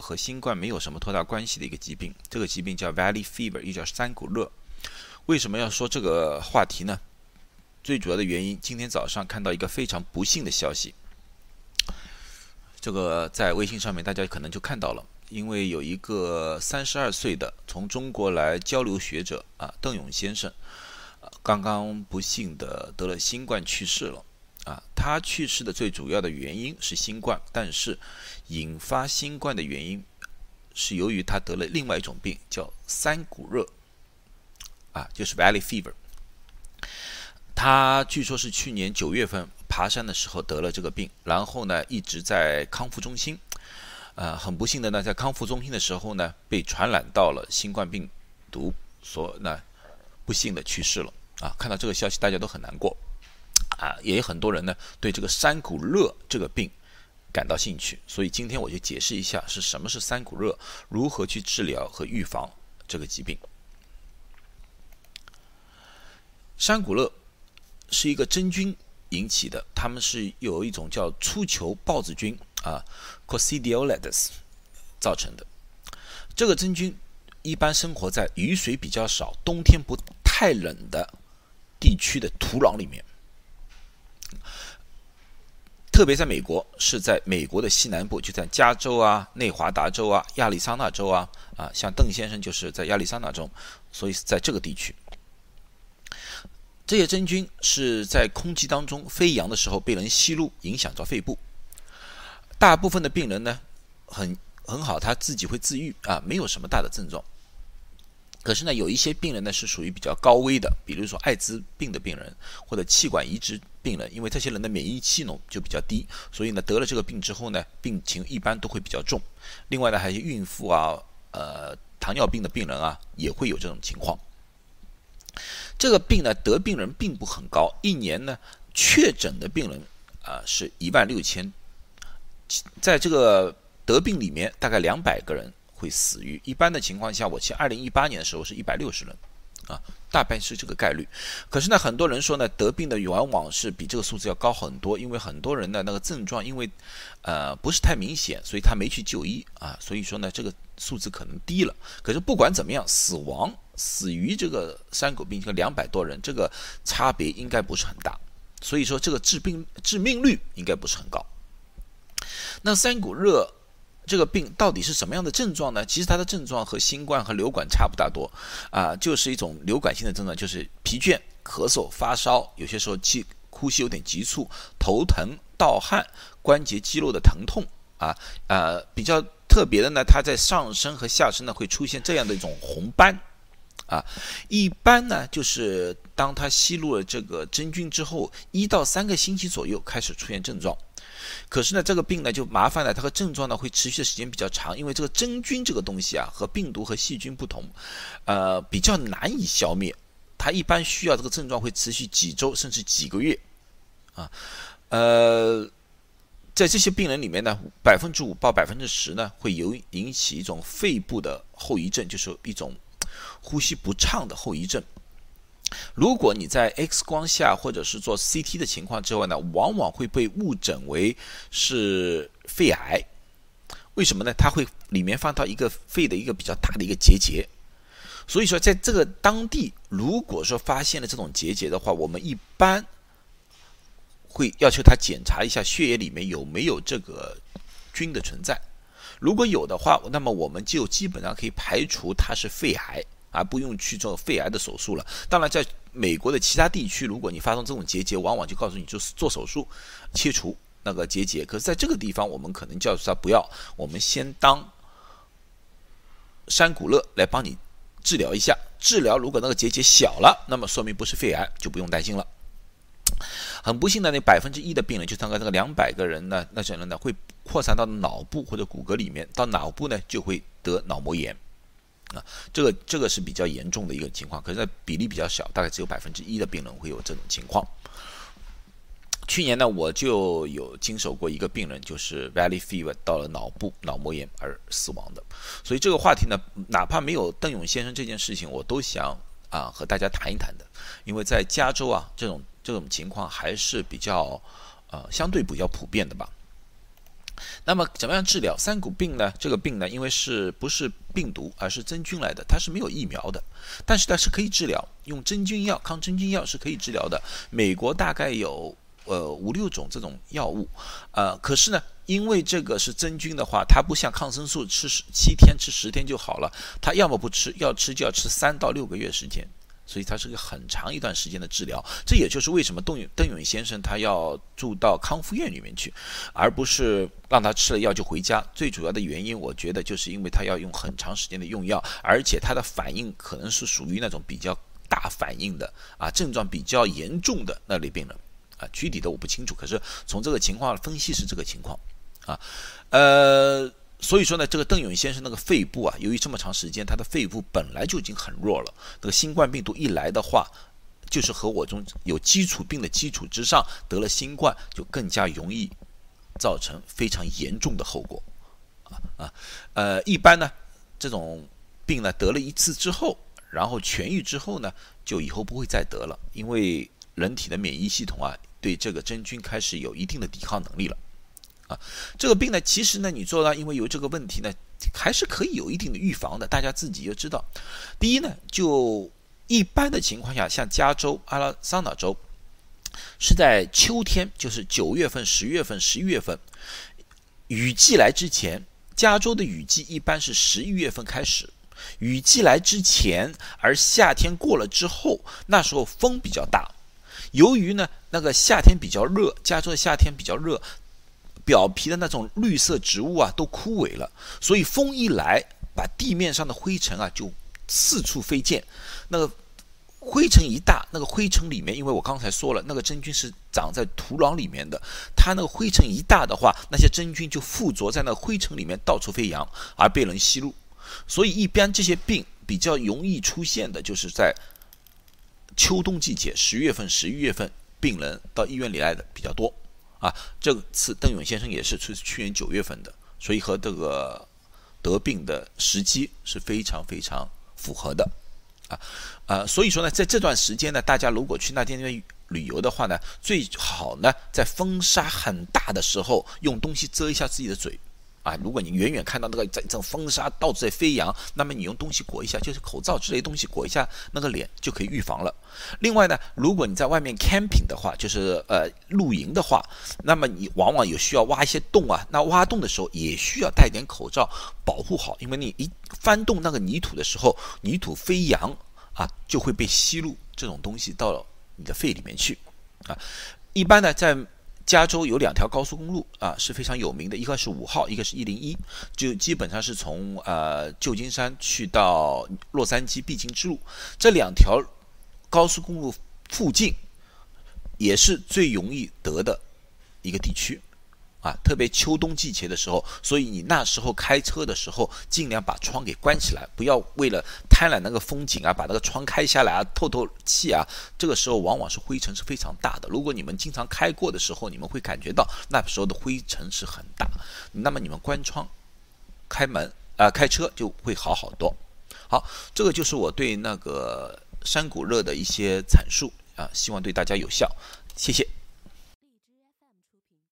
和新冠没有什么多大关系的一个疾病，这个疾病叫 Valley Fever，又叫山谷热。为什么要说这个话题呢？最主要的原因，今天早上看到一个非常不幸的消息，这个在微信上面大家可能就看到了，因为有一个三十二岁的从中国来交流学者啊，邓勇先生，刚刚不幸的得了新冠去世了。啊，他去世的最主要的原因是新冠，但是引发新冠的原因是由于他得了另外一种病，叫三股热，啊，就是 Valley Fever。他据说是去年九月份爬山的时候得了这个病，然后呢一直在康复中心，呃，很不幸的呢，在康复中心的时候呢被传染到了新冠病毒，所那不幸的去世了。啊，看到这个消息大家都很难过。啊，也有很多人呢对这个山谷热这个病感到兴趣，所以今天我就解释一下是什么是山谷热，如何去治疗和预防这个疾病。山谷热是一个真菌引起的，他们是有一种叫粗球孢子菌啊 c o s i d i o l i d e s 造成的。这个真菌一般生活在雨水比较少、冬天不太冷的地区的土壤里面。特别在美国，是在美国的西南部，就在加州啊、内华达州啊、亚利桑那州啊，啊，像邓先生就是在亚利桑那州，所以在这个地区，这些真菌是在空气当中飞扬的时候被人吸入，影响到肺部。大部分的病人呢，很很好，他自己会自愈啊，没有什么大的症状。可是呢，有一些病人呢是属于比较高危的，比如说艾滋病的病人或者气管移植病人，因为这些人的免疫系统就比较低，所以呢得了这个病之后呢，病情一般都会比较重。另外呢，还有孕妇啊，呃，糖尿病的病人啊，也会有这种情况。这个病呢，得病人并不很高，一年呢确诊的病人啊是一万六千，在这个得病里面大概两百个人。会死于一般的情况下，我记二零一八年的时候是一百六十人，啊，大概是这个概率。可是呢，很多人说呢，得病的往往是比这个数字要高很多，因为很多人的那个症状，因为呃不是太明显，所以他没去就医啊，所以说呢，这个数字可能低了。可是不管怎么样，死亡死于这个山口病，这个两百多人，这个差别应该不是很大，所以说这个致病致命率应该不是很高。那三股热。这个病到底是什么样的症状呢？其实它的症状和新冠和流感差不大多，啊，就是一种流感性的症状，就是疲倦、咳嗽、发烧，有些时候气呼吸有点急促、头疼、盗汗、关节肌肉的疼痛，啊，呃，比较特别的呢，它在上身和下身呢会出现这样的一种红斑，啊，一般呢就是当它吸入了这个真菌之后，一到三个星期左右开始出现症状。可是呢，这个病呢就麻烦了，它和症状呢会持续的时间比较长，因为这个真菌这个东西啊和病毒和细菌不同，呃，比较难以消灭，它一般需要这个症状会持续几周甚至几个月，啊，呃，在这些病人里面呢，百分之五到百分之十呢会有引起一种肺部的后遗症，就是一种呼吸不畅的后遗症。如果你在 X 光下或者是做 CT 的情况之外呢，往往会被误诊为是肺癌。为什么呢？它会里面放到一个肺的一个比较大的一个结节。所以说，在这个当地，如果说发现了这种结节的话，我们一般会要求他检查一下血液里面有没有这个菌的存在。如果有的话，那么我们就基本上可以排除它是肺癌。而，不用去做肺癌的手术了。当然，在美国的其他地区，如果你发生这种结节，往往就告诉你就是做手术切除那个结节。可是在这个地方，我们可能叫他不要，我们先当山谷乐来帮你治疗一下。治疗如果那个结节小了，那么说明不是肺癌，就不用担心了。很不幸的，那百分之一的病人，就大概那个两百个人呢，那些人呢会扩散到脑部或者骨骼里面，到脑部呢就会得脑膜炎。啊，这个这个是比较严重的一个情况，可是比例比较小，大概只有百分之一的病人会有这种情况。去年呢，我就有经手过一个病人，就是 Valley Fever 到了脑部脑膜炎而死亡的。所以这个话题呢，哪怕没有邓勇先生这件事情，我都想啊和大家谈一谈的，因为在加州啊，这种这种情况还是比较呃相对比较普遍的吧。那么怎么样治疗三股病呢？这个病呢，因为是不是病毒，而是真菌来的，它是没有疫苗的，但是它是可以治疗，用真菌药、抗真菌药是可以治疗的。美国大概有呃五六种这种药物，呃，可是呢，因为这个是真菌的话，它不像抗生素吃七天吃十天就好了，它要么不吃，要吃就要吃三到六个月时间。所以它是个很长一段时间的治疗，这也就是为什么邓永邓永先生他要住到康复院里面去，而不是让他吃了药就回家。最主要的原因，我觉得就是因为他要用很长时间的用药，而且他的反应可能是属于那种比较大反应的啊，症状比较严重的那类病人啊，具体的我不清楚，可是从这个情况分析是这个情况啊，呃。所以说呢，这个邓永先生那个肺部啊，由于这么长时间，他的肺部本来就已经很弱了。那个新冠病毒一来的话，就是和我中有基础病的基础之上得了新冠，就更加容易造成非常严重的后果。啊啊，呃，一般呢，这种病呢得了一次之后，然后痊愈之后呢，就以后不会再得了，因为人体的免疫系统啊，对这个真菌开始有一定的抵抗能力了。啊，这个病呢，其实呢，你做到，因为有这个问题呢，还是可以有一定的预防的。大家自己就知道，第一呢，就一般的情况下，像加州、阿拉桑那州，是在秋天，就是九月份、十月份、十一月份，雨季来之前，加州的雨季一般是十一月份开始，雨季来之前，而夏天过了之后，那时候风比较大，由于呢，那个夏天比较热，加州的夏天比较热。表皮的那种绿色植物啊，都枯萎了，所以风一来，把地面上的灰尘啊就四处飞溅。那个灰尘一大，那个灰尘里面，因为我刚才说了，那个真菌是长在土壤里面的，它那个灰尘一大的话，那些真菌就附着在那个灰尘里面到处飞扬，而被人吸入。所以一般这些病比较容易出现的就是在秋冬季节，十月份、十一月份，病人到医院里来的比较多。啊，这次邓勇先生也是去去年九月份的，所以和这个得病的时机是非常非常符合的，啊啊，所以说呢，在这段时间呢，大家如果去那边旅游的话呢，最好呢在风沙很大的时候用东西遮一下自己的嘴。啊，如果你远远看到那个在这种风沙到处在飞扬，那么你用东西裹一下，就是口罩之类东西裹一下那个脸就可以预防了。另外呢，如果你在外面 camping 的话，就是呃露营的话，那么你往往有需要挖一些洞啊，那挖洞的时候也需要戴点口罩保护好，因为你一翻动那个泥土的时候，泥土飞扬啊就会被吸入这种东西到你的肺里面去啊。一般呢，在加州有两条高速公路啊是非常有名的，一个是五号，一个是一零一，就基本上是从呃旧金山去到洛杉矶必经之路。这两条高速公路附近也是最容易得的一个地区。啊，特别秋冬季节的时候，所以你那时候开车的时候，尽量把窗给关起来，不要为了贪婪那个风景啊，把那个窗开下来啊，透透气啊。这个时候往往是灰尘是非常大的。如果你们经常开过的时候，你们会感觉到那时候的灰尘是很大。那么你们关窗、开门啊，开车就会好好多。好，这个就是我对那个山谷热的一些阐述啊，希望对大家有效，谢谢。